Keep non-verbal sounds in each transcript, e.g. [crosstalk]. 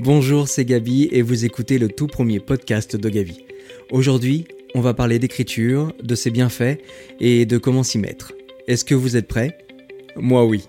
Bonjour, c'est Gabi et vous écoutez le tout premier podcast de Gabi. Aujourd'hui, on va parler d'écriture, de ses bienfaits et de comment s'y mettre. Est-ce que vous êtes prêts? Moi oui.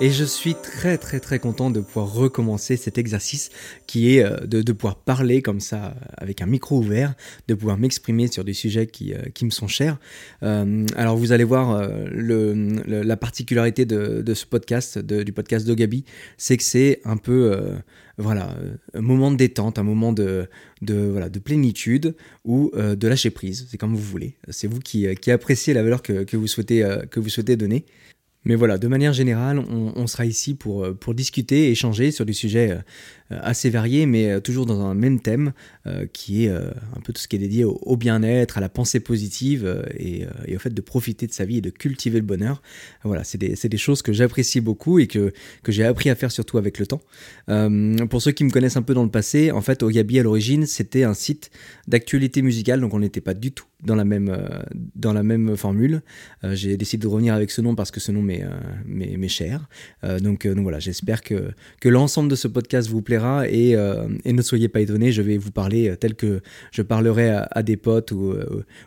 Et je suis très très très content de pouvoir recommencer cet exercice qui est euh, de, pouvoir parler comme ça avec un micro ouvert, de pouvoir m'exprimer sur des sujets qui, euh, qui me sont chers. Euh, alors vous allez voir euh, la particularité de, ce podcast, du podcast d'Ogabi, c'est que c'est un peu... Euh, voilà, un moment de détente, un moment de, voilà, de plénitude ou euh, de lâcher prise, c'est comme vous voulez. C'est vous qui, qui appréciez la valeur que, que, vous souhaitez, euh, que vous souhaitez donner. Mais voilà, de manière générale, on, sera ici pour, euh, pour discuter, échanger sur des sujets euh, assez variés, mais euh, toujours dans un même thème, euh, qui est euh, un peu tout ce qui est dédié au, bien-être, à la pensée positive euh, et, au fait de profiter de sa vie et de cultiver le bonheur. Voilà, c'est des, des, choses que j'apprécie beaucoup et que, que j'ai appris à faire surtout avec le temps. pour ceux qui me connaissent un peu dans le passé, en fait, Ogabi à l'origine, c'était un site d'actualité musicale, donc on n'était pas du tout dans la même, dans la même formule. j'ai décidé de revenir avec ce nom parce que ce nom m'est, m'est, cher. donc, voilà, j'espère que, que l'ensemble de ce podcast vous plaira et, et ne soyez pas étonnés, je vais vous parler tel que je parlerai à, des potes ou,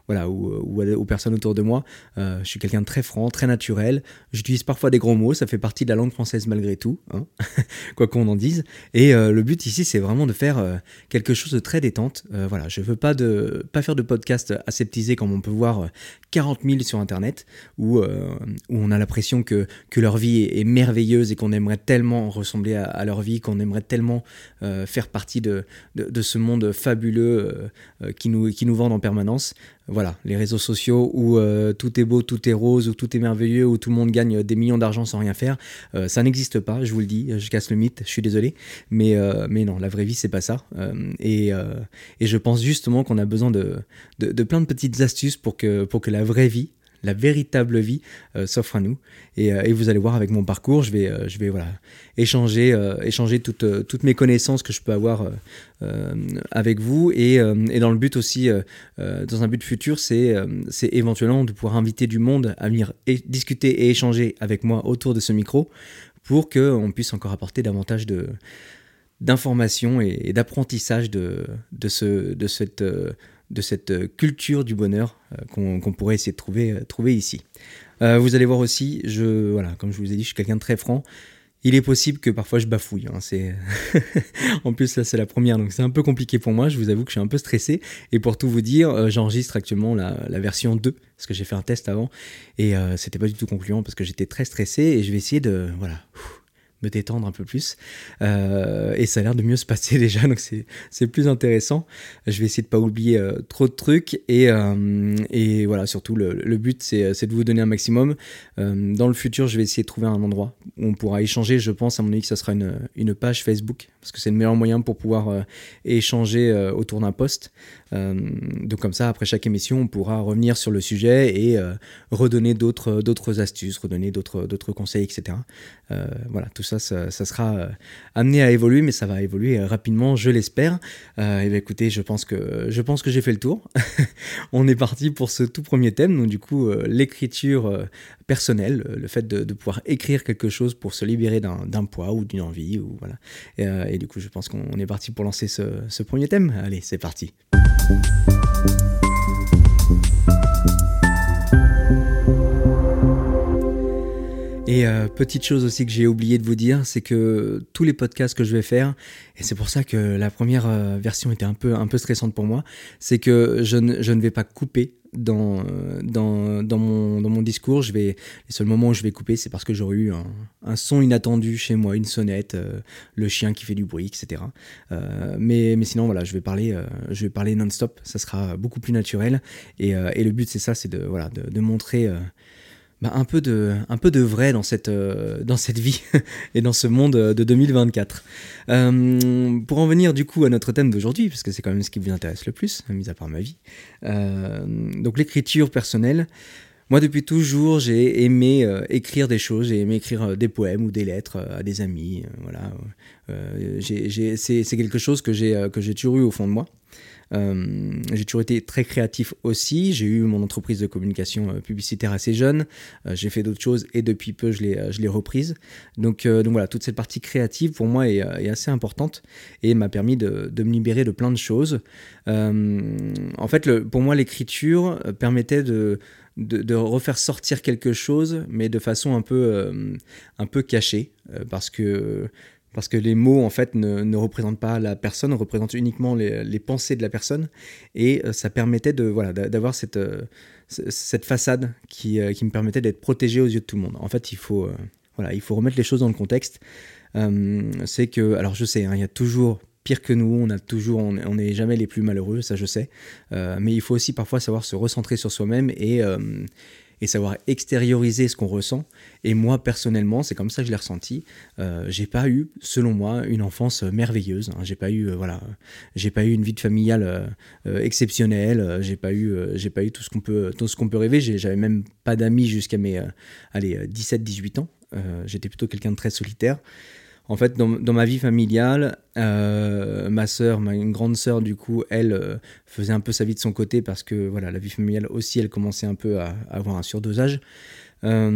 voilà, ou, aux personnes autour de moi. je suis quelqu'un de très franc, très naturel. J'utilise parfois des gros mots, ça fait partie de la langue française malgré tout, hein [laughs] quoi qu'on en dise. Et le but ici, c'est vraiment de faire quelque chose de très détente. voilà, je veux pas, de, pas faire de podcast aseptisé comme on peut voir 40 000 sur Internet, où, euh, où on a l'impression que, que leur vie est, merveilleuse et qu'on aimerait tellement ressembler à leur vie, qu'on aimerait tellement euh, faire partie de, de, ce monde fabuleux euh, qui, nous, qui nous en permanence. Voilà, les réseaux sociaux où euh, tout est beau, tout est rose, où tout est merveilleux, où tout le monde gagne des millions d'argent sans rien faire, euh, ça n'existe pas, je vous le dis, je casse le mythe, je suis désolé, mais, euh, mais non, la vraie vie, c'est pas ça. et, et je pense justement qu'on a besoin de, de, de, plein de petites astuces pour que, pour que la vraie vie, la véritable vie euh, s'offre à nous. Et, euh, et, vous allez voir avec mon parcours, je vais, euh, je vais voilà, échanger, échanger toutes, toutes mes connaissances que je peux avoir avec vous. Et, dans le but aussi, dans un but futur, c'est éventuellement de pouvoir inviter du monde à venir discuter et échanger avec moi autour de ce micro pour qu'on puisse encore apporter davantage de d'informations et, et d'apprentissage de, de, ce, de cette de cette culture du bonheur euh, qu'on qu pourrait essayer de trouver, euh, trouver ici. Euh, vous allez voir aussi, je, voilà, comme je vous ai dit, je suis quelqu'un de très franc. Il est possible que parfois je bafouille. Hein, c'est [laughs] en plus là c'est la première, donc c'est un peu compliqué pour moi. Je vous avoue que je suis un peu stressé. Et pour tout vous dire, euh, j'enregistre actuellement la, la, version 2 parce que j'ai fait un test avant et euh, c'était pas du tout concluant parce que j'étais très stressé et je vais essayer de voilà me détendre un peu plus. Euh, et ça a l'air de mieux se passer [laughs] déjà, donc c'est plus intéressant. Je vais essayer de pas oublier euh, trop de trucs. Et, euh, et voilà, surtout, le, but, c'est de vous donner un maximum. Dans le futur, je vais essayer de trouver un endroit où on pourra échanger. Je pense, à mon avis, que ça sera une, une page Facebook, parce que c'est le meilleur moyen pour pouvoir échanger autour d'un post. donc comme ça, après chaque émission, on pourra revenir sur le sujet et redonner d'autres astuces, redonner d'autres conseils, etc. voilà, tout ça ça, sera euh, amené à évoluer, mais ça va évoluer euh, rapidement, je l'espère. Euh, et bien écoutez, je pense que je pense que j'ai fait le tour. [laughs] On est parti pour ce tout premier thème, donc du coup l'écriture personnelle, le fait de, pouvoir écrire quelque chose pour se libérer d'un poids ou d'une envie, ou voilà. Et, du coup, je pense qu'on est parti pour lancer ce, ce premier thème. Allez, c'est parti. Et euh, petite chose aussi que j'ai oublié de vous dire, c'est que tous les podcasts que je vais faire, et c'est pour ça que la première euh, version était un peu, stressante pour moi, c'est que je ne, vais pas couper dans, mon, discours. Je vais, les seuls moments où je vais couper, c'est parce que j'aurais eu un, son inattendu chez moi, une sonnette, euh, le chien qui fait du bruit, etc. Mais, sinon, voilà, je vais parler, non-stop. Ça sera beaucoup plus naturel. Et, le but, c'est ça, c'est de, montrer bah, un, peu de, un peu de vrai dans cette, euh, dans cette vie [laughs] et dans ce monde de 2024. Euh, pour en venir du coup à notre thème d'aujourd'hui, parce que c'est quand même ce qui vous intéresse le plus, mis à part ma vie, euh, donc l'écriture personnelle. Moi, depuis toujours, j'ai aimé écrire des choses, j'ai aimé écrire des poèmes ou des lettres à des amis. voilà, c'est quelque chose que j'ai que j'ai toujours eu au fond de moi. Euh, j'ai toujours été très créatif aussi. J'ai eu mon entreprise de communication euh, publicitaire assez jeune. Euh, j'ai fait d'autres choses et depuis peu, je l'ai reprise. Donc, voilà, toute cette partie créative pour moi est, assez importante et m'a permis de, me libérer de plein de choses. en fait, pour moi, l'écriture permettait de, refaire sortir quelque chose, mais de façon un peu, un peu cachée, parce que parce que les mots en fait ne, représentent pas la personne, représentent uniquement les, pensées de la personne, et euh, ça permettait de voilà d'avoir cette euh, cette façade qui, euh, qui me permettait d'être protégé aux yeux de tout le monde. En fait, il faut voilà, il faut remettre les choses dans le contexte. c'est que alors je sais, hein, il y a toujours pire que nous, on a toujours, on n'est jamais les plus malheureux, ça je sais, mais il faut aussi parfois savoir se recentrer sur soi-même et et savoir extérioriser ce qu'on ressent. Et moi, personnellement, c'est comme ça que je l'ai ressenti. Euh, j'ai pas eu, selon moi, une enfance merveilleuse. Hein. J'ai pas eu, euh, voilà, j'ai pas eu une vie de familiale euh, euh, exceptionnelle. J'ai pas eu, j'ai pas eu tout ce qu'on peut, tout ce qu'on peut rêver. J'avais même pas d'amis jusqu'à mes, allez, 17-18 ans. J'étais plutôt quelqu'un de très solitaire. En fait, dans, ma vie familiale, euh, ma sœur, ma grande sœur, du coup, elle euh, faisait un peu sa vie de son côté parce que voilà, la vie familiale aussi, elle commençait un peu à avoir un surdosage. Euh,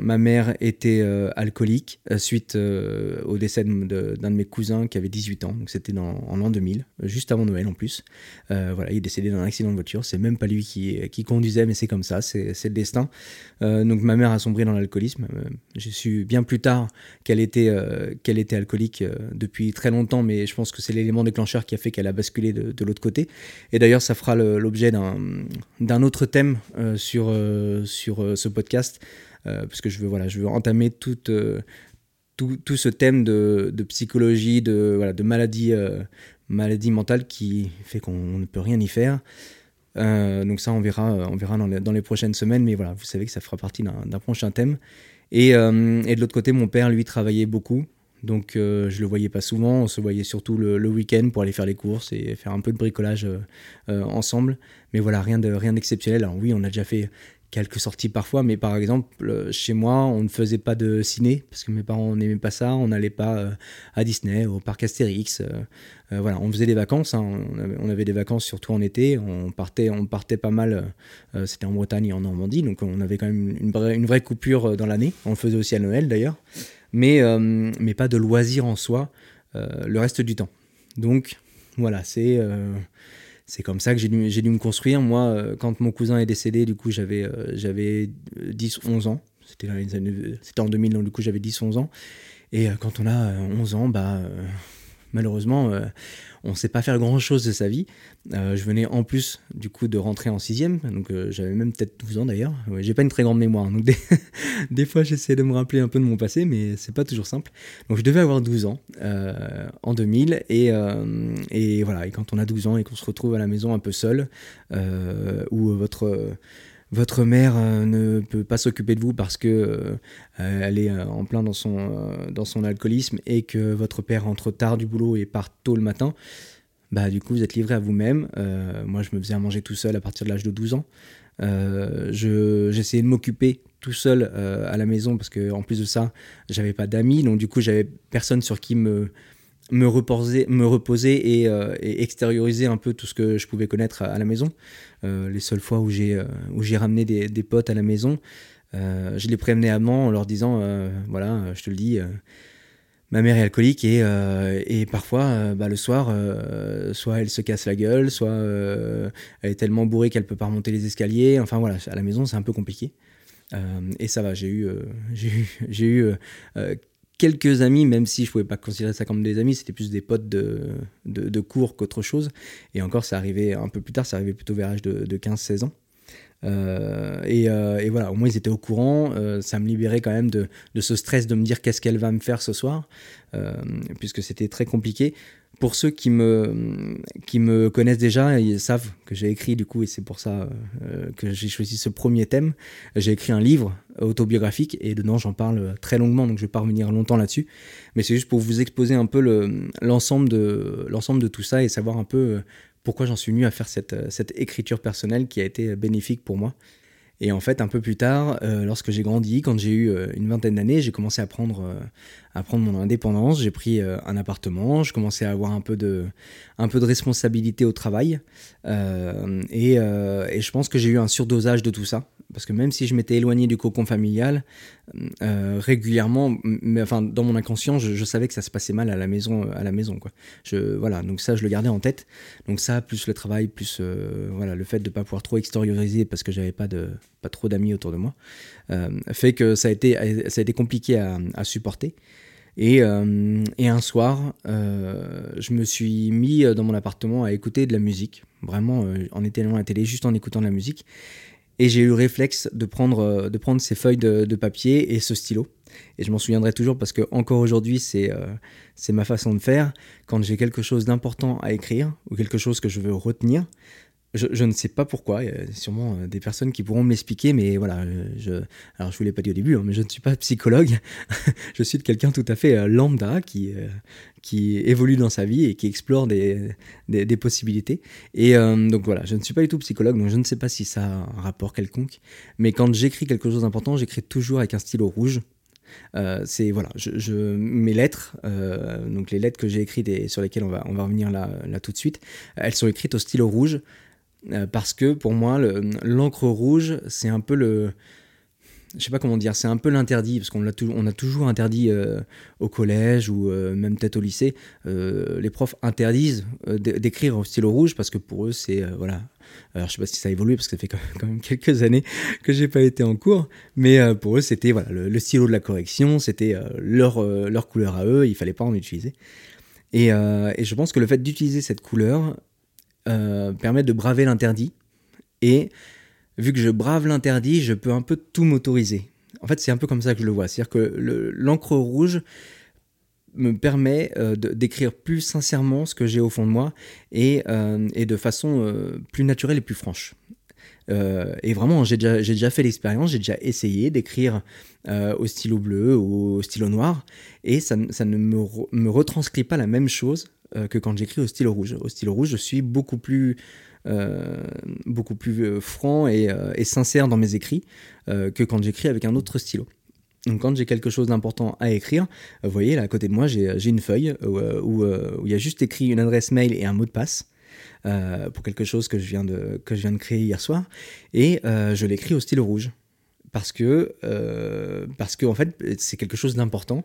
ma mère était euh, alcoolique euh, suite au décès d'un de, mes cousins qui avait 18 ans, c'était en l'an 2000, juste avant Noël en plus. voilà, il est décédé d'un accident de voiture. C'est même pas lui qui, conduisait, mais c'est comme ça, c'est le destin. donc ma mère a sombré dans l'alcoolisme. J'ai su bien plus tard qu'elle était, qu'elle était alcoolique depuis très longtemps, mais je pense que c'est l'élément déclencheur qui a fait qu'elle a basculé de, l'autre côté. Et d'ailleurs, ça fera l'objet d'un autre thème sur, sur ce podcast parce que je veux, voilà, je veux entamer toute, euh, tout, tout, ce thème de, de psychologie, de, voilà, de maladie, euh, maladie mentale qui fait qu'on ne peut rien y faire. donc ça, on verra, on verra dans les, dans les, prochaines semaines, mais voilà, vous savez que ça fera partie d'un prochain thème. Et, et de l'autre côté, mon père, lui, travaillait beaucoup. Donc euh, je le voyais pas souvent, on se voyait surtout le, week-end pour aller faire les courses et faire un peu de bricolage euh, ensemble. Mais voilà, rien de rien d'exceptionnel. Alors oui, on a déjà fait quelques sorties parfois, mais par exemple, euh, chez moi, on ne faisait pas de ciné, parce que mes parents n'aimaient pas ça, on n'allait pas euh, à Disney, au parc Astérix, euh, voilà, on faisait des vacances, hein. on, avait, des vacances surtout en été, on partait, on partait pas mal, c'était en Bretagne et en Normandie, donc on avait quand même une, vraie, coupure dans l'année, on le faisait aussi à Noël d'ailleurs, mais, mais pas de loisirs en soi le reste du temps. Donc voilà, c'est c'est comme ça que j'ai dû, dû, me construire. Moi, euh, quand mon cousin est décédé, du coup, j'avais euh, j'avais 10, 11 ans. C'était en 2000, donc du coup, j'avais 10, 11 ans. Et euh, quand on a 11 ans, bah, malheureusement, on ne sait pas faire grand-chose de sa vie. Euh, je venais en plus du coup de rentrer en sixième, donc euh, j'avais même peut-être 12 ans d'ailleurs. Ouais, j'ai pas une très grande mémoire, donc [laughs] des, fois j'essaie de me rappeler un peu de mon passé, mais c'est pas toujours simple. Donc je devais avoir 12 ans euh, en 2000, et, et, voilà, et quand on a 12 ans et qu'on se retrouve à la maison un peu seul, où votre votre mère euh, ne peut pas s'occuper de vous parce que euh, elle est euh, en plein dans son, dans son alcoolisme et que votre père rentre tard du boulot et part tôt le matin, bah du coup vous êtes livré à vous-même. moi je me faisais à manger tout seul à partir de l'âge de 12 ans. J'essayais de m'occuper tout seul à la maison parce que en plus de ça j'avais pas d'amis donc du coup j'avais personne sur qui me me reposer, me reposer euh, et, extérioriser un peu tout ce que je pouvais connaître à, la maison. Euh, les seules fois où j'ai euh, où j'ai ramené des, potes à la maison, je les prévenais avant en leur disant voilà, je te le dis, ma mère est alcoolique et, et parfois bah, le soir, soit elle se casse la gueule, soit elle est tellement bourrée qu'elle peut pas remonter les escaliers. Enfin voilà, à la maison c'est un peu compliqué. et ça va, j'ai eu, [laughs] j'ai eu, j'ai eu quelques amis, même si je pouvais pas considérer ça comme des amis, c'était plus des potes de, de, cours qu'autre chose. Et encore, ça arrivait un peu plus tard, ça arrivait plutôt vers l'âge de, 15-16 ans. Euh, euh, et, voilà, au moins ils étaient au courant, euh, ça me libérait quand même de, de ce stress de me dire qu'est-ce qu'elle va me faire ce soir, puisque c'était très compliqué pour ceux qui me, connaissent déjà, ils savent que j'ai écrit du coup, et c'est pour ça euh, que j'ai choisi ce premier thème. J'ai écrit un livre autobiographique et dedans j'en parle très longuement, donc je vais pas revenir longtemps là-dessus. Mais c'est juste pour vous exposer un peu l'ensemble de, tout ça et savoir un peu pourquoi j'en suis venu à faire cette écriture personnelle qui a été bénéfique pour moi. Et en fait, un peu plus tard, lorsque j'ai grandi, quand j'ai eu une vingtaine d'années, j'ai commencé à prendre, à prendre mon indépendance. J'ai pris un appartement, je commençais à avoir un peu de, un peu de responsabilité au travail. Et, et, je pense que j'ai eu un surdosage de tout ça parce que même si je m'étais éloigné du cocon familial, euh, régulièrement, mais enfin dans mon inconscient, je, savais que ça se passait mal à la maison, à la maison quoi. Je, voilà, donc ça je le gardais en tête. Donc ça plus le travail, plus euh, voilà le fait de pas pouvoir trop extérioriser parce que j'avais pas de pas trop d'amis autour de moi, euh, fait que ça a été ça a été compliqué à, à supporter. Et, et, un soir, je me suis mis dans mon appartement à écouter de la musique, vraiment en éteignant la télé, juste en écoutant de la musique. Et j'ai eu le réflexe de prendre, euh, de prendre ces feuilles de, papier et ce stylo. Et je m'en souviendrai toujours parce que encore aujourd'hui, c'est euh, c'est ma façon de faire. Quand j'ai quelque chose d'important à écrire ou quelque chose que je veux retenir, je, ne sais pas pourquoi, il y a sûrement euh, des personnes qui pourront me l'expliquer, mais voilà, euh, je, alors je vous l'ai pas dit au début, hein, mais je ne suis pas psychologue, [laughs] je suis quelqu'un tout à fait euh, lambda qui, qui évolue dans sa vie et qui explore des, des, possibilités. Et donc voilà, je ne suis pas du tout psychologue, donc je ne sais pas si ça a un rapport quelconque, mais quand j'écris quelque chose d'important, j'écris toujours avec un stylo rouge. c'est voilà, mes lettres, donc les lettres que j'ai écrites et sur lesquelles on va, on va revenir là, là tout de suite, elles sont écrites au stylo rouge. Euh, parce que pour moi, l'encre rouge, c'est un peu le. Je sais pas comment dire, c'est un peu l'interdit, parce qu'on a, toujours interdit euh, au collège ou euh, même peut-être au lycée. les profs interdisent d'écrire au stylo rouge parce que pour eux, c'est. voilà. Alors je sais pas si ça a évolué parce que ça fait quand même [laughs] quelques années que j'ai pas été en cours, mais pour eux, c'était voilà, le, stylo de la correction, c'était leur, leur couleur à eux, il fallait pas en utiliser. Et je pense que le fait d'utiliser cette couleur, euh, permet de braver l'interdit. Et vu que je brave l'interdit, je peux un peu tout m'autoriser. En fait, c'est un peu comme ça que je le vois. C'est-à-dire que l'encre rouge me permet euh, d'écrire plus sincèrement ce que j'ai au fond de moi et, euh, et de façon plus naturelle et plus franche. Et vraiment, j'ai déjà, fait l'expérience, j'ai déjà essayé d'écrire au stylo bleu ou au stylo noir, et ça, ne me, retranscrit pas la même chose euh, que quand j'écris au stylo rouge. Au stylo rouge, je suis beaucoup plus, euh, euh, franc et, sincère dans mes écrits que quand j'écris avec un autre stylo. Donc quand j'ai quelque chose d'important à écrire, vous voyez là à côté de moi j'ai une feuille où, il y a juste écrit une adresse mail et un mot de passe. Pour quelque chose que je viens de, que je viens de créer hier soir, et je l'écris au stylo rouge. Parce que, parce que en fait, c'est quelque chose d'important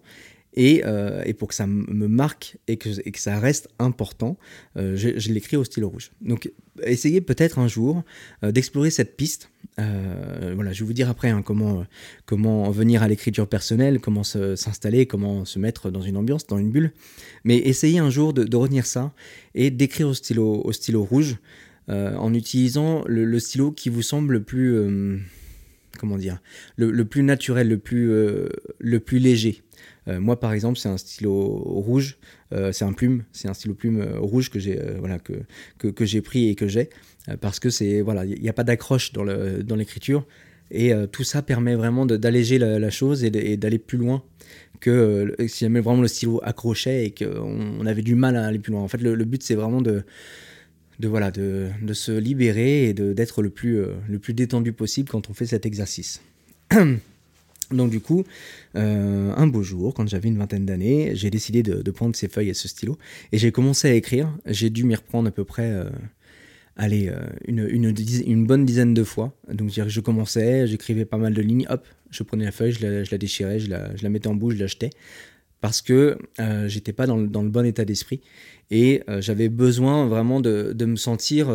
euh, et, pour que ça me marque et que, ça reste important, euh, je, l'écris au stylo rouge. Donc essayez peut-être un jour euh, d'explorer cette piste. voilà, je vais vous dire après hein, comment, venir à l'écriture personnelle, comment s'installer, comment se mettre dans une ambiance, dans une bulle. Mais essayez un jour de, retenir ça et d'écrire au stylo, rouge en utilisant le, stylo qui vous semble le plus... comment dire, le, plus naturel, le plus léger. Euh, moi, par exemple, c'est un stylo rouge, euh, c'est un plume, c'est un stylo plume euh, rouge que j'ai voilà, que, que, pris et que j'ai, parce que c'est voilà, il n'y a pas d'accroche dans l'écriture. Dans et tout ça permet vraiment d'alléger la, chose et d'aller plus loin que si jamais vraiment le stylo accrochait et qu'on on avait du mal à aller plus loin. En fait, le, but, c'est vraiment de, de, voilà, de, de, se libérer et d'être le, plus le plus détendu possible quand on fait cet exercice. [clears throat] Donc du coup, euh, un beau jour, quand j'avais une vingtaine d'années, j'ai décidé de, prendre ces feuilles et ce stylo, et j'ai commencé à écrire. J'ai dû m'y reprendre à peu près, euh, allez, euh, une, bonne dizaine de fois. Donc je commençais, j'écrivais pas mal de lignes, hop, je prenais la feuille, je la, déchirais, je la, mettais en bouche, je l'achetais, parce que j'étais pas dans le, bon état d'esprit, et j'avais besoin vraiment de, me sentir,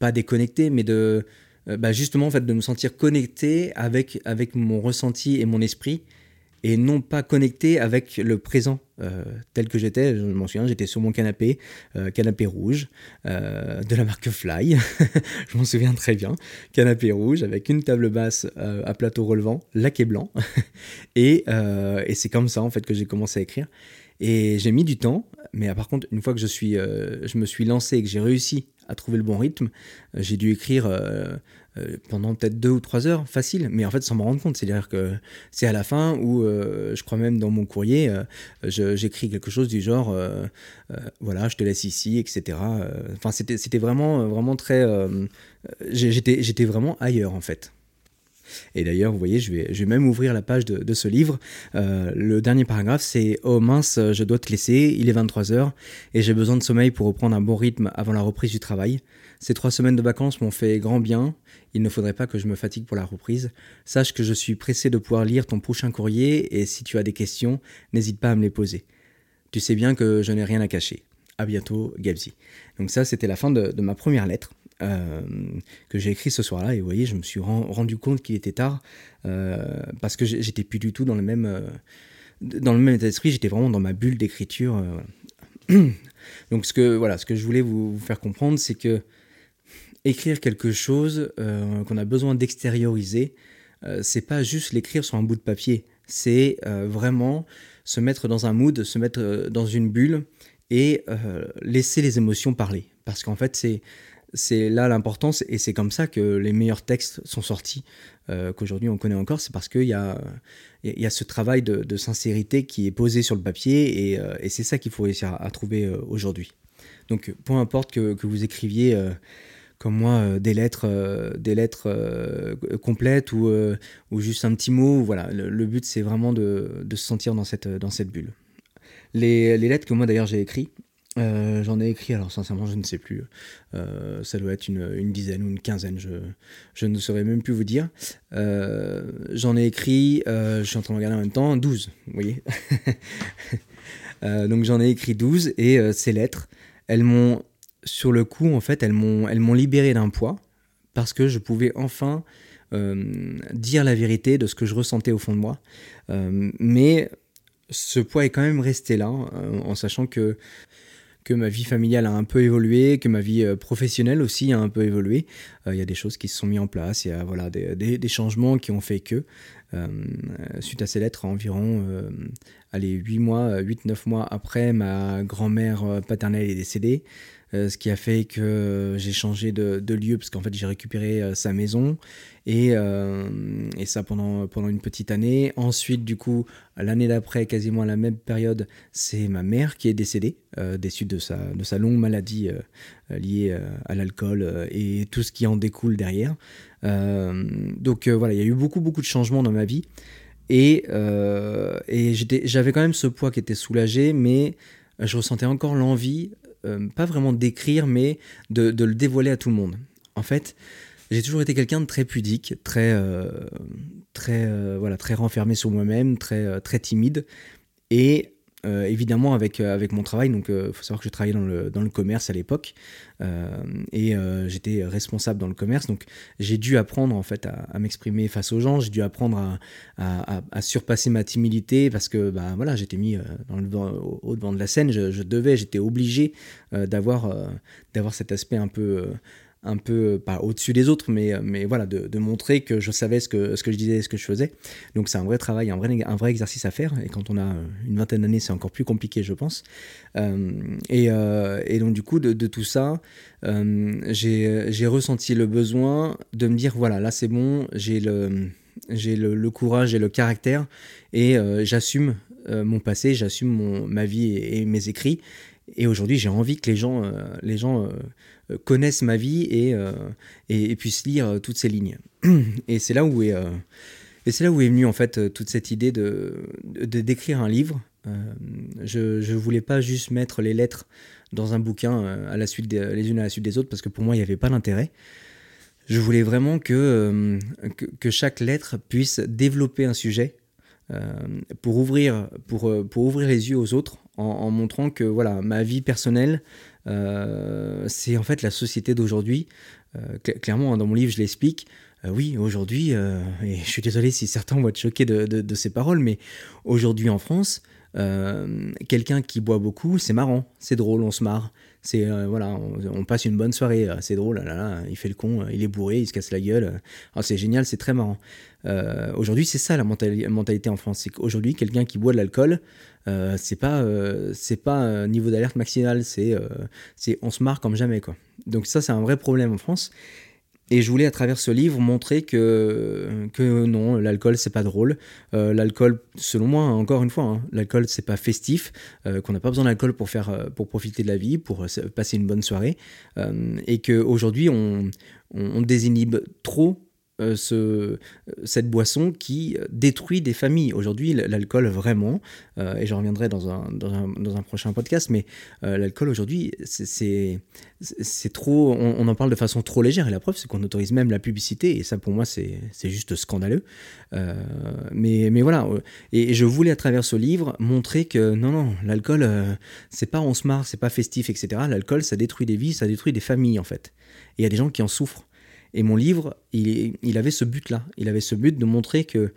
pas déconnecté, mais de bah, justement en fait de me sentir connecté avec avec mon ressenti et mon esprit et non pas connecté avec le présent euh, tel que j'étais. Je m'en souviens, j'étais sur mon canapé, euh, canapé rouge de la marque Fly. [laughs] je m'en souviens très bien. Canapé rouge avec une table basse à plateau relevant, laqué blanc. [laughs] et, et c'est comme ça en fait que j'ai commencé à écrire. Et j'ai mis du temps, mais par contre, une fois que je, suis, je me suis lancé et que j'ai réussi à trouver le bon rythme. Euh, j'ai dû écrire euh, euh, pendant peut-être deux ou trois heures, facile, mais en fait sans m'en rendre compte. C'est-à-dire que c'est à la fin où, je crois même dans mon courrier, j'écris quelque chose du genre, voilà, je te laisse ici, etc. Enfin, c'était vraiment, vraiment très... j'étais vraiment ailleurs, en fait. Et d'ailleurs, vous voyez, je vais, je vais même ouvrir la page de, ce livre. Euh, le dernier paragraphe, c'est Oh mince, je dois te laisser, il est 23h et j'ai besoin de sommeil pour reprendre un bon rythme avant la reprise du travail. Ces trois semaines de vacances m'ont fait grand bien. Il ne faudrait pas que je me fatigue pour la reprise. Sache que je suis pressé de pouvoir lire ton prochain courrier et si tu as des questions, n'hésite pas à me les poser. Tu sais bien que je n'ai rien à cacher. À bientôt, Gabzi. Donc ça, c'était la fin de, ma première lettre. Euh, que j'ai écrit ce soir-là. Et vous voyez je me suis rendu compte qu'il était tard euh, parce que j'étais plus du tout dans le même euh, dans le même état d'esprit. J'étais vraiment dans ma bulle d'écriture [clears throat] donc ce que voilà ce que je voulais vous faire comprendre c'est que écrire quelque chose qu'on a besoin d'extérioriser, c'est pas juste l'écrire sur un bout de papier, c'est vraiment se mettre dans un mood, se mettre dans une bulle et laisser les émotions parler. Parce qu'en fait, c'est c'est là l'importance et c'est comme ça que les meilleurs textes sont sortis qu'aujourd'hui on connaît encore c'est parce qu'il y a, y a ce travail de, sincérité qui est posé sur le papier et, et c'est ça qu'il faut réussir à, trouver aujourd'hui donc peu importe que, que vous écriviez comme moi euh, des lettres, euh, des lettres euh, complètes ou, ou juste un petit mot. Voilà, le, but c'est vraiment de, de, se sentir dans cette, dans cette bulle. Les, les lettres que moi d'ailleurs j'ai écrites, j'en ai écrit, alors sincèrement, je ne sais plus. ça doit être une, dizaine ou une quinzaine, je, je, ne saurais même plus vous dire. j'en ai écrit, je suis en train de regarder en même temps, 12, vous voyez. [laughs] donc j'en ai écrit 12 et ces lettres, elles m'ont sur le coup, en fait, elles m'ont, elles m'ont libéré d'un poids parce que je pouvais enfin euh, dire la vérité de ce que je ressentais au fond de moi. Euh, mais ce poids est quand même resté là, euh, en sachant que que ma vie familiale a un peu évolué, que ma vie professionnelle aussi a un peu évolué. Il y a des choses qui se sont mises en place, il y a voilà, des, changements qui ont fait que, suite à ces lettres, environ allez, 8 mois, 8-9 mois après, ma grand-mère paternelle est décédée. Euh, ce qui a fait que j'ai changé de, lieu parce qu'en fait j'ai récupéré euh, sa maison et, euh, et, ça pendant, pendant une petite année. Ensuite, du coup, l'année d'après, quasiment à la même période, c'est ma mère qui est décédée, déçue de sa, de sa longue maladie liée à l'alcool et tout ce qui en découle derrière. donc voilà, il y a eu beaucoup, beaucoup de changements dans ma vie. Et, et j'avais quand même ce poids qui était soulagé, mais je ressentais encore l'envie euh, pas vraiment d'écrire, mais de, le dévoiler à tout le monde. En fait, j'ai toujours été quelqu'un de très pudique, très, euh, très, euh, voilà, très renfermé sur moi-même, très, très timide. Et euh, évidemment avec, euh, avec mon travail, donc il euh, faut savoir que je travaillais dans le, dans le commerce à l'époque. Et j'étais responsable dans le commerce, donc j'ai dû apprendre en fait à, m'exprimer face aux gens, j'ai dû apprendre à, à, surpasser ma timidité parce que bah, voilà, j'étais mis au, devant de la scène, je, je devais, j'étais obligé d'avoir d'avoir cet aspect un peu un peu, pas au-dessus des autres, mais, mais voilà, de, montrer que je savais ce que, ce que je disais, ce que je faisais. Donc c'est un vrai travail, un vrai, un vrai exercice à faire. Et quand on a une vingtaine d'années, c'est encore plus compliqué, je pense. Euh, et, euh, et, donc du coup, de, tout ça, euh, j'ai ressenti le besoin de me dire, voilà, là c'est bon, j'ai le, j'ai le, courage et le caractère, et j'assume mon passé, j'assume ma vie et, mes écrits. Et aujourd'hui, j'ai envie que les gens, les gens euh, connaissent ma vie et, euh, puissent lire euh, toutes ces lignes. [clears throat] Et c'est là où est, et c'est là où est venue en fait toute cette idée de, d'écrire un livre. je ne voulais pas juste mettre les lettres dans un bouquin à la suite les unes à la suite des autres parce que pour moi il n'y avait pas d'intérêt. Je voulais vraiment que, que, chaque lettre puisse développer un sujet pour, ouvrir, pour, pour ouvrir les yeux aux autres en, montrant que voilà ma vie personnelle euh, c'est en fait la société d'aujourd'hui. Euh, clairement, hein, dans mon livre, je l'explique. Euh, oui, aujourd'hui, et je suis désolé si certains vont être choqués de, ces paroles, mais aujourd'hui en France, quelqu'un qui boit beaucoup, c'est marrant, c'est drôle, on se marre. C'est voilà, on, passe une bonne soirée, c'est drôle, là, là, il fait le con, il est bourré, il se casse la gueule. Ah, c'est génial, c'est très marrant. aujourd'hui, c'est ça la mentalité en France, c'est qu'aujourd'hui, quelqu'un qui boit de l'alcool, euh, c'est pas euh, c'est pas un niveau d'alerte maximal, c'est euh, c'est on se marre comme jamais quoi. Donc ça c'est un vrai problème en France. Et je voulais à travers ce livre montrer que, que non, l'alcool c'est pas drôle. l'alcool, selon moi, encore une fois, hein, l'alcool c'est pas festif, qu'on n'a pas besoin d'alcool pour faire, pour profiter de la vie, pour passer une bonne soirée, et qu'aujourd'hui on, on, on désinhibe trop euh, ce, cette boisson qui détruit des familles. Aujourd'hui, l'alcool, vraiment, euh, et je reviendrai dans un, prochain podcast, mais euh, l'alcool aujourd'hui, c'est trop. On, en parle de façon trop légère, et la preuve, c'est qu'on autorise même la publicité, et ça, pour moi, c'est juste scandaleux. mais, mais voilà, et, je voulais, à travers ce livre, montrer que non, non, l'alcool, c'est pas on se marre, c'est pas festif, etc. L'alcool, ça détruit des vies, ça détruit des familles, en fait. Et il y a des gens qui en souffrent. Et mon livre, il, avait ce but-là. Il avait ce but de montrer que,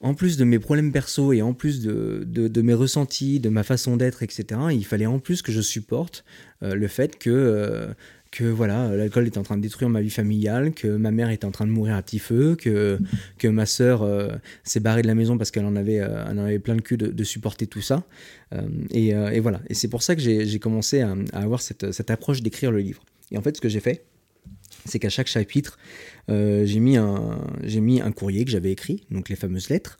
en plus de mes problèmes perso et en plus de, mes ressentis, de ma façon d'être, etc., il fallait en plus que je supporte euh, le fait que, euh, que voilà, l'alcool est en train de détruire ma vie familiale, que ma mère est en train de mourir à petit feu, que, que ma sœur euh, s'est barrée de la maison parce qu'elle en, avait, plein le cul de, supporter tout ça. Et, voilà. Et c'est pour ça que j'ai commencé à, avoir cette approche d'écrire le livre. Et en fait, ce que j'ai fait, c'est qu'à chaque chapitre, euh, j'ai mis, un, mis un courrier que j'avais écrit, donc les fameuses lettres.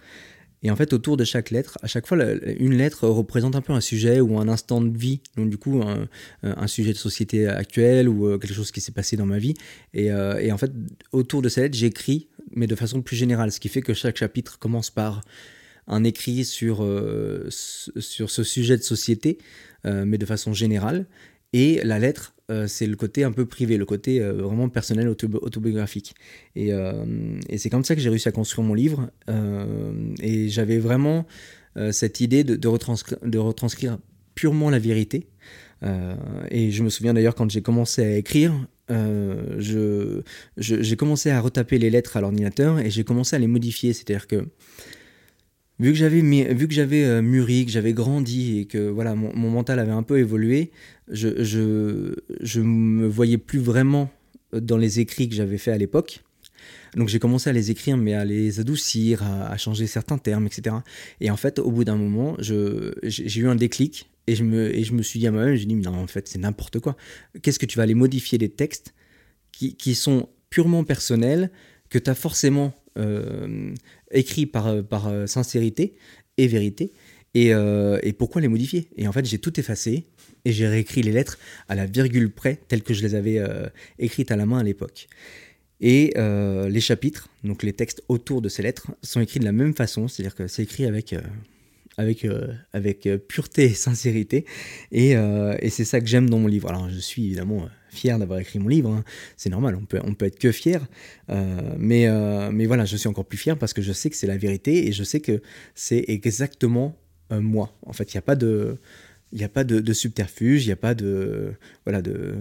Et en fait, autour de chaque lettre, à chaque fois, une lettre représente un peu un sujet ou un instant de vie. Donc, du coup, un, sujet de société actuelle ou euh, quelque chose qui s'est passé dans ma vie. Euh, et, en fait, autour de ces lettres, j'écris, mais de façon plus générale. Ce qui fait que chaque chapitre commence par un écrit sur, sur ce sujet de société, mais de façon générale. Et la lettre euh, c'est le côté un peu privé, le côté euh, vraiment personnel, autobiographique. Euh, et, c'est comme ça que j'ai réussi à construire mon livre. et j'avais vraiment cette idée de, retranscrire, purement la vérité. et je me souviens d'ailleurs quand j'ai commencé à écrire, j'ai commencé à retaper les lettres à l'ordinateur et j'ai commencé à les modifier. C'est-à-dire que vu que j'avais j'avais mûri, que j'avais grandi et que voilà mon, mental avait un peu évolué, je, je je me voyais plus vraiment dans les écrits que j'avais fait à l'époque. Donc j'ai commencé à les écrire, mais à les adoucir, à, changer certains termes, etc. Et en fait, au bout d'un moment, j'ai eu un déclic et je me, et je me suis dit à moi-même, j'ai dit, non, en fait, c'est n'importe quoi. Qu'est-ce que tu vas aller modifier des textes qui, qui sont purement personnels, que tu as forcément euh, écrit par, par euh, sincérité et vérité. Et, et, pourquoi les modifier? Et en fait, j'ai tout effacé et j'ai réécrit les lettres à la virgule près, telles que je les avais écrites à la main à l'époque. Et les chapitres, donc les textes autour de ces lettres, sont écrits de la même façon, c'est-à-dire que c'est écrit avec avec, euh, avec euh, pureté et sincérité. Et, euh, et c'est ça que j'aime dans mon livre. Alors je suis évidemment fier d'avoir écrit mon livre, hein. c'est normal, on peut, on peut être que fier. mais, mais voilà, je suis encore plus fier parce que je sais que c'est la vérité et je sais que c'est exactement moi. En fait, il n'y a pas de... Il a pas de subterfuge, il n'y a pas de, voilà, de,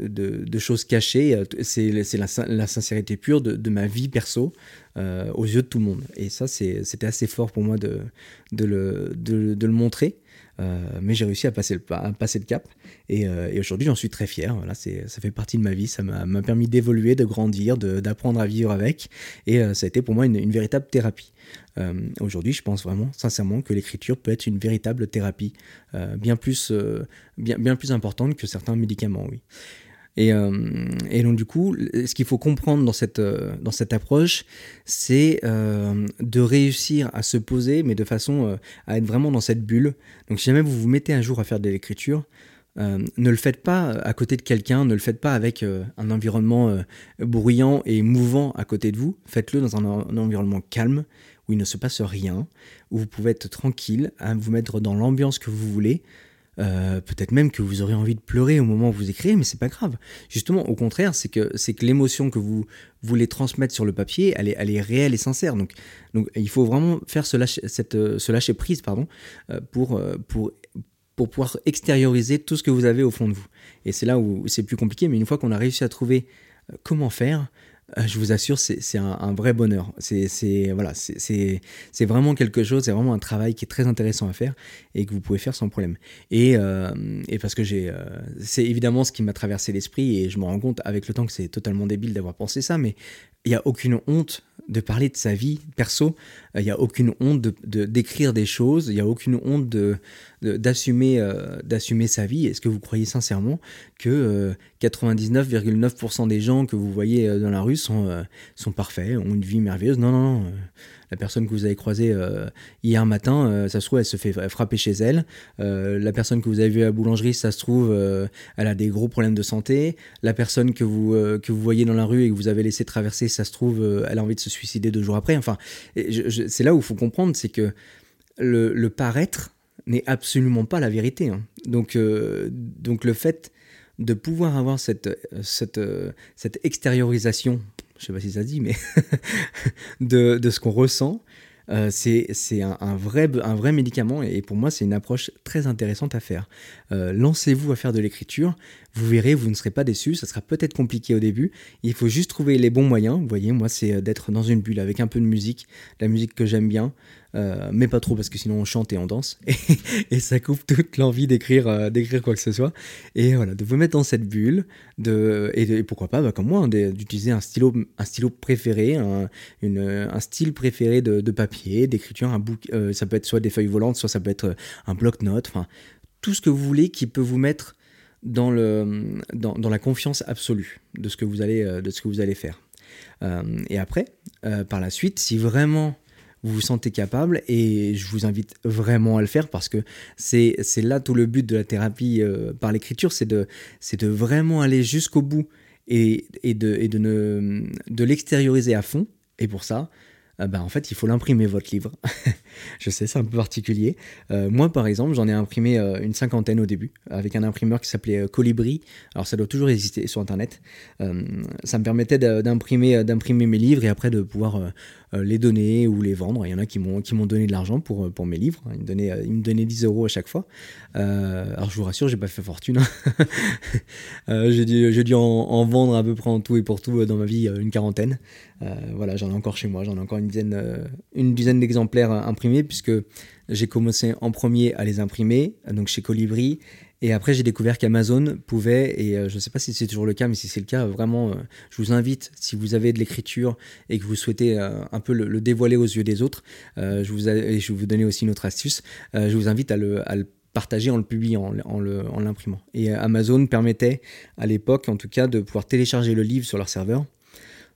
de, choses cachées. C'est la, la, sincérité pure de, ma vie perso euh, aux yeux de tout le monde. Et ça, c'était assez fort pour moi de, de, le, de, le montrer. Euh, mais j'ai réussi à passer le, cap. Euh, et, aujourd'hui, j'en suis très fier. Voilà, ça fait partie de ma vie. Ça m'a permis d'évoluer, de grandir, d'apprendre à vivre avec. Et ça a été pour moi une, véritable thérapie. aujourd'hui, je pense vraiment, sincèrement, que l'écriture peut être une véritable thérapie, bien, plus, bien plus importante que certains médicaments, oui. Euh, et, donc du coup, ce qu'il faut comprendre dans cette, euh, dans cette approche, c'est euh, de réussir à se poser, mais de façon à être vraiment dans cette bulle. Donc si jamais vous vous mettez un jour à faire de l'écriture, ne le faites pas à côté de quelqu'un, ne le faites pas avec un environnement bruyant et mouvant à côté de vous. Faites-le dans un, un, environnement calme, où il ne se passe rien, où vous pouvez être tranquille, à vous mettre dans l'ambiance que vous voulez, euh, peut-être même que vous aurez envie de pleurer au moment où vous écrivez, mais c'est pas grave. Justement, au contraire, c'est que c'est que l'émotion que vous voulez transmettre sur le papier, elle est, elle est réelle et sincère. Donc, donc, il faut vraiment faire ce lâcher, cette, ce lâcher prise, pardon, euh, pour, euh, pour pour pouvoir extérioriser tout ce que vous avez au fond de vous. Et c'est là où c'est plus compliqué, mais une fois qu'on a réussi à trouver comment faire, je vous assure, c'est un, vrai bonheur. C'est voilà, c'est vraiment quelque chose, c'est vraiment un travail qui est très intéressant à faire et que vous pouvez faire sans problème. Et, euh, et parce que j'ai, euh, c'est évidemment ce qui m'a traversé l'esprit et je me rends compte avec le temps que c'est totalement débile d'avoir pensé ça, mais il n'y a aucune honte de parler de sa vie perso, il n'y a aucune honte de d'écrire des choses, il n'y a aucune honte de, d'assumer d'assumer sa vie Est-ce que vous croyez sincèrement que 99,9% des gens que vous voyez dans la rue sont, sont parfaits, ont une vie merveilleuse? Non, non, non la personne que vous avez croisée euh, hier matin, euh, ça se trouve, elle se fait frapper chez elle. Euh, la personne que vous avez vue à la boulangerie, ça se trouve, elle a des gros problèmes de santé. La personne que vous, que vous voyez dans la rue et que vous avez laissé traverser, ça se trouve, elle a envie de se suicider deux jours après. Enfin, c'est là où il faut comprendre, c'est que le, paraître n'est absolument pas la vérité. Hein. Donc, donc le fait de pouvoir avoir cette, cette, cette extériorisation je sais pas si ça dit, mais [laughs] de, de, ce qu'on ressent. Euh, c'est un, vrai, un vrai médicament et pour moi c'est une approche très intéressante à faire. Euh, lancez-vous à faire de l'écriture, vous verrez, vous ne serez pas déçu, ça sera peut-être compliqué au début, il faut juste trouver les bons moyens. Vous voyez, moi c'est euh, d'être dans une bulle avec un peu de musique, la musique que j'aime bien, euh, mais pas trop parce que sinon on chante et on danse. [laughs] Et, ça coupe toute l'envie d'écrire euh, d'écrire quoi que ce soit. Et voilà de vous mettre dans cette bulle de et, pourquoi pas bah, comme moi hein, d'utiliser un stylo un stylo préféré un, un style préféré de, papier d'écriture un ça peut être soit des feuilles volantes soit ça peut être un bloc-notes enfin tout ce que vous voulez qui peut vous mettre dans le dans, dans la confiance absolue de ce que vous allez de ce que vous allez faire et après par la suite si vraiment vous vous sentez capable et je vous invite vraiment à le faire parce que c'est là tout le but de la thérapie euh, par l'écriture, c'est de, de vraiment aller jusqu'au bout et, et, de, et de, de l'extérioriser à fond. Et pour ça, euh, bah, en fait, il faut l'imprimer, votre livre. [laughs] je sais, c'est un peu particulier. Euh, moi, par exemple, j'en ai imprimé une cinquantaine au début, avec un imprimeur qui s'appelait Colibri. Alors, ça doit toujours exister sur Internet. ça me permettait d'imprimer, d'imprimer mes livres et après de pouvoir euh, les donner ou les vendre. Il y en a qui m'ont donné de l'argent pour, pour mes livres. Ils me, donnaient, euh, ils me donnaient 10 euros à chaque fois. Euh, alors je vous rassure, j'ai pas fait fortune. Hein. [laughs] j'ai dû, dû en, vendre à peu près en tout et pour tout dans ma vie une quarantaine. voilà, j'en ai encore chez moi. J'en ai encore une dizaine, une dizaine d'exemplaires imprimés puisque j'ai commencé en premier à les imprimer, donc chez Colibri, et après, j'ai découvert qu'Amazon pouvait, et euh, je ne sais pas si c'est toujours le cas, mais si c'est le cas, vraiment, euh, je vous invite, si vous avez de l'écriture et que vous souhaitez euh, un peu le, dévoiler aux yeux des autres, je, vous et je vais vous donner aussi une autre astuce, je vous invite à le, partager en le publiant, en, l'imprimant. Et Amazon permettait, à l'époque en tout cas, de pouvoir télécharger le livre sur leur serveur,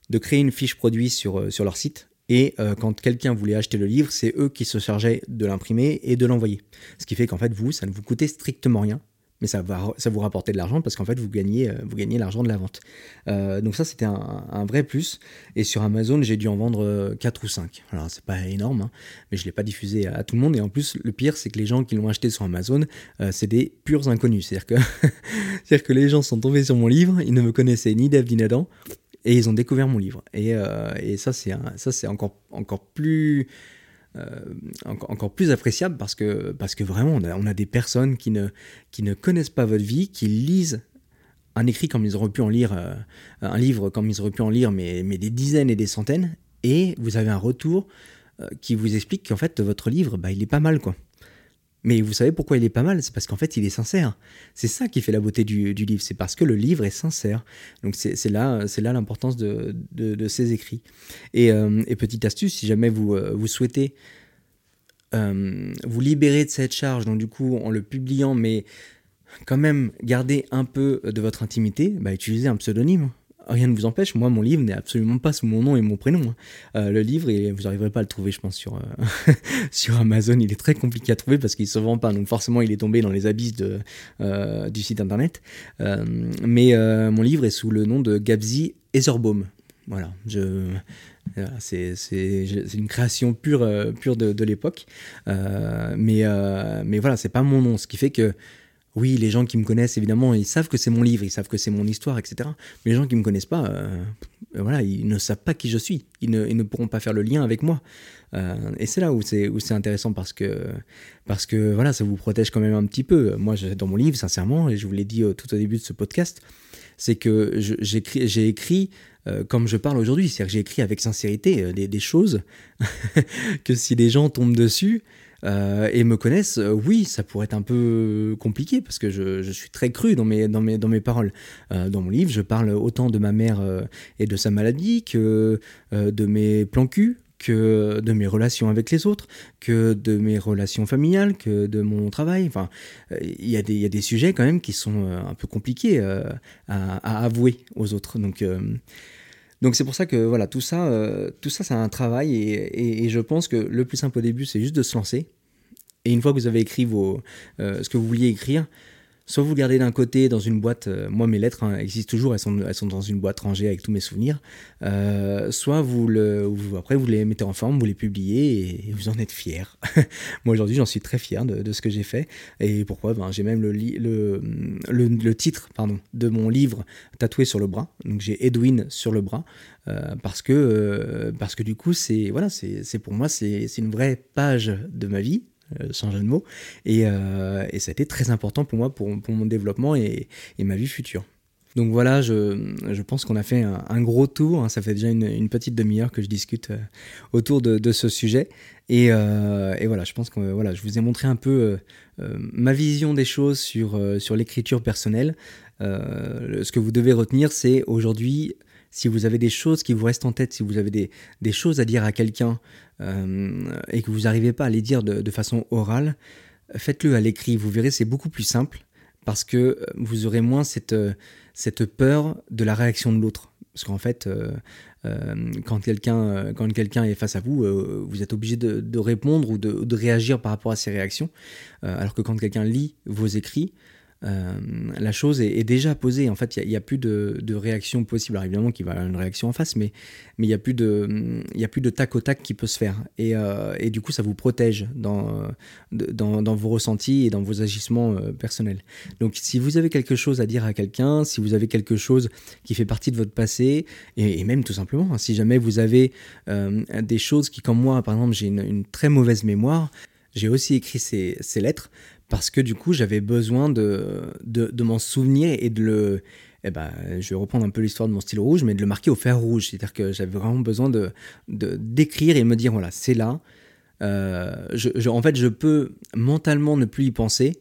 de créer une fiche produit sur leur site, et quand quelqu'un voulait acheter le livre, c'est eux qui se chargeaient de l'imprimer et de l'envoyer. Ce qui fait qu'en fait, vous, ça ne vous coûtait strictement rien mais ça va ça vous rapporter de l'argent parce qu'en fait vous gagnez euh, vous gagnez l'argent de la vente. Euh, donc ça c'était un, vrai plus. Et sur Amazon j'ai dû en vendre 4 euh, ou 5 alors c'est pas énorme hein, mais je l'ai pas diffusé à, tout le monde. Et en plus le pire c'est que les gens qui l'ont acheté sur Amazon c'est des purs inconnus. C'est à dire que [laughs] c'est à dire que les gens sont tombés sur mon livre ils ne me connaissaient ni Dave ni Nadan et ils ont découvert mon livre. Et, et ça c'est ça c'est encore encore plus encore plus appréciable parce que, parce que vraiment, on a, des personnes qui ne, qui ne connaissent pas votre vie, qui lisent un écrit comme ils auraient pu en lire, euh, un livre comme ils auraient pu en lire, mais, mais des dizaines et des centaines, et vous avez un retour euh, qui vous explique qu'en fait, votre livre, bah, il est pas mal, quoi. Mais vous savez pourquoi il est pas mal? C'est parce qu'en fait, il est sincère. C'est ça qui fait la beauté du, livre. C'est parce que le livre est sincère. Donc c'est là, c'est là l'importance de, ces écrits. Et, euh, et, petite astuce, si jamais vous, euh, souhaitez euh, vous libérer de cette charge, donc du coup en le publiant, mais quand même garder un peu de votre intimité, bah, utilisez un pseudonyme rien ne vous empêche. Moi, mon livre n'est absolument pas sous mon nom et mon prénom. Hein. Euh, le livre, vous n'arriverez pas à le trouver, je pense, sur, euh, [laughs] sur Amazon. Il est très compliqué à trouver parce qu'il ne se vend pas. Donc, forcément, il est tombé dans les abysses euh, du site internet. mais mon livre est sous le nom de Gabzi Etherbaum. Voilà, c'est, une création pure, pure de, de l'époque. mais, mais voilà, c'est pas mon nom. Ce qui fait que oui, les gens qui me connaissent, évidemment, ils savent que c'est mon livre, ils savent que c'est mon histoire, etc. Mais les gens qui ne me connaissent pas, euh, voilà, ils ne savent pas qui je suis. Ils ne, pourront pas faire le lien avec moi. Euh, et c'est là où c'est, où c'est intéressant parce que, parce que voilà, ça vous protège quand même un petit peu. Moi, dans mon livre, sincèrement, et je vous l'ai dit tout au début de ce podcast, c'est que j'ai écrit euh, comme je parle aujourd'hui. C'est-à-dire que j'ai écrit avec sincérité des choses [laughs] que si les gens tombent dessus, euh, et me connaissent, euh, oui, ça pourrait être un peu compliqué parce que je, suis très cru dans mes, dans mes, dans mes paroles. Euh, dans mon livre, je parle autant de ma mère et de sa maladie que de mes plans cul, que de mes relations avec les autres, que de mes relations familiales, que de mon travail. Enfin, il y, a des, des sujets quand même qui sont un peu compliqués à, avouer aux autres. Donc, donc c'est pour ça que voilà, tout ça, tout ça, c'est un travail et, je pense que le plus simple au début, c'est juste de se lancer. Et une fois que vous avez écrit vos, ce que vous vouliez écrire, soit vous le gardez d'un côté dans une boîte, euh, moi mes lettres hein, existent toujours, elles sont, dans une boîte rangée avec tous mes souvenirs, euh, soit vous le, après vous les mettez en forme, vous les publiez et, vous en êtes fier. [laughs] moi aujourd'hui j'en suis très fier de, ce que j'ai fait. Et pourquoi? Ben, j'ai même le, titre de mon livre tatoué sur le bras, donc j'ai Edwin sur le bras. Euh, parce que parce que du coup c'est voilà c'est pour moi c'est une vraie page de ma vie sans jeu de mots. Et, euh, et, ça a été très important pour moi, pour, pour mon développement et, et, ma vie future. Donc voilà, je, je pense qu'on a fait un, gros tour. Hein. ça fait déjà une, petite demi-heure que je discute euh, autour de, ce sujet. Et, et, voilà, je pense que je vous ai montré un peu ma vision des choses sur, sur l'écriture personnelle. ce que vous devez retenir, c'est aujourd'hui, si vous avez des choses qui vous restent en tête, si vous avez des, des choses à dire à quelqu'un euh, et que vous n'arrivez pas à les dire de, façon orale, faites-le à l'écrit. Vous verrez, c'est beaucoup plus simple parce que euh, vous aurez moins cette, euh, cette peur de la réaction de l'autre. Parce qu'en fait, quand quelqu'un est face à vous, vous êtes obligé de, répondre ou de, de, réagir par rapport à ses réactions. alors que quand quelqu'un lit vos écrits, euh, la chose est, déjà posée. En fait, il n'y a, plus de, réaction possible. Alors évidemment qu'il va y avoir une réaction en face, mais il n'y a, plus de, a plus de tac au tac qui peut se faire. Et, euh, du coup, ça vous protège dans, dans, vos ressentis et dans vos agissements euh, personnels. Donc si vous avez quelque chose à dire à quelqu'un, si vous avez quelque chose qui fait partie de votre passé, et, même tout simplement, hein, si jamais vous avez des choses qui, comme moi, par exemple, j'ai une, très mauvaise mémoire, j'ai aussi écrit ces, ces lettres parce que du coup j'avais besoin de, de, m'en souvenir et de le... Eh ben, je vais reprendre un peu l'histoire de mon stylo rouge, mais de le marquer au fer rouge. C'est-à-dire que j'avais vraiment besoin de d'écrire et me dire, voilà, c'est là. Euh, je, en fait, je peux mentalement ne plus y penser,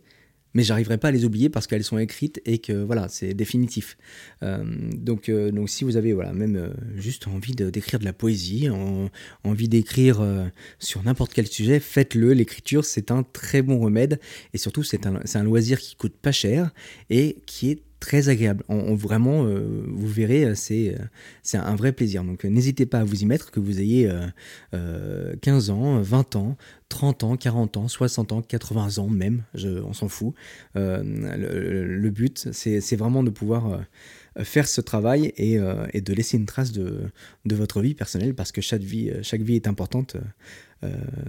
mais j'arriverai pas à les oublier parce qu'elles sont écrites et que voilà, c'est définitif. Euh, donc, euh, donc si vous avez voilà, même euh, juste envie d'écrire de, la poésie, envie d'écrire sur n'importe quel sujet, faites-le. L'écriture, c'est un très bon remède et surtout, c'est un, un loisir qui coûte pas cher et qui est très agréable. On, vraiment, euh, vous verrez, euh, c'est euh, c'est un vrai plaisir. Donc n'hésitez pas à vous y mettre, que vous ayez 15 ans, 20 ans, 30 ans, 40 ans, 60 ans, 80 ans même, je, on s'en fout. le, but, c'est vraiment de pouvoir faire ce travail et, et, de laisser une trace de, de, votre vie personnelle parce que chaque vie, chaque vie est importante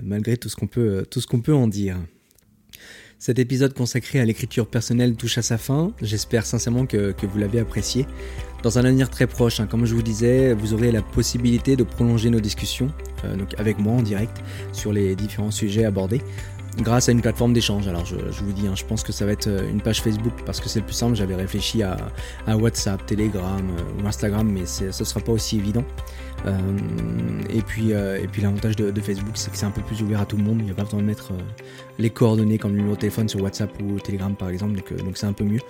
malgré tout ce qu'on peut, tout ce qu'on peut en dire. Cet épisode consacré à l'écriture personnelle touche à sa fin. J'espère sincèrement que, vous l'avez apprécié. Dans un avenir très proche, hein, comme je vous disais, vous aurez la possibilité de prolonger nos discussions euh, donc avec moi en direct sur les différents sujets abordés grâce à une plateforme d'échange. Alors je, vous dis, hein, je pense que ça va être euh, une page Facebook parce que c'est le plus simple. J'avais réfléchi à, WhatsApp, Telegram euh, ou Instagram, mais ce ne sera pas aussi évident. Euh, et puis, euh, puis l'avantage de, Facebook, c'est que c'est un peu plus ouvert à tout le monde. Il n'y a pas besoin de mettre euh, les coordonnées comme le numéro de téléphone sur WhatsApp ou Telegram par exemple. Donc, c'est un peu mieux.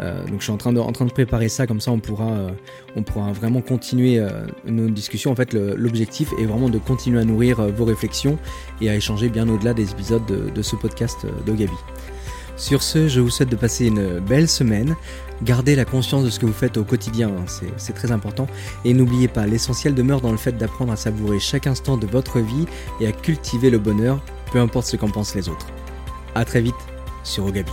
donc je suis en train de, en train de préparer ça comme ça, on pourra, on pourra vraiment continuer nos discussions. En fait, l'objectif est vraiment de continuer à nourrir vos réflexions et à échanger bien au-delà des épisodes de, de ce podcast de Gabi. Sur ce, je vous souhaite de passer une belle semaine. Gardez la conscience de ce que vous faites au quotidien, hein, c'est très important. Et n'oubliez pas, l'essentiel demeure dans le fait d'apprendre à savourer chaque instant de votre vie et à cultiver le bonheur, peu importe ce qu'en pensent les autres. A très vite sur Ogabi.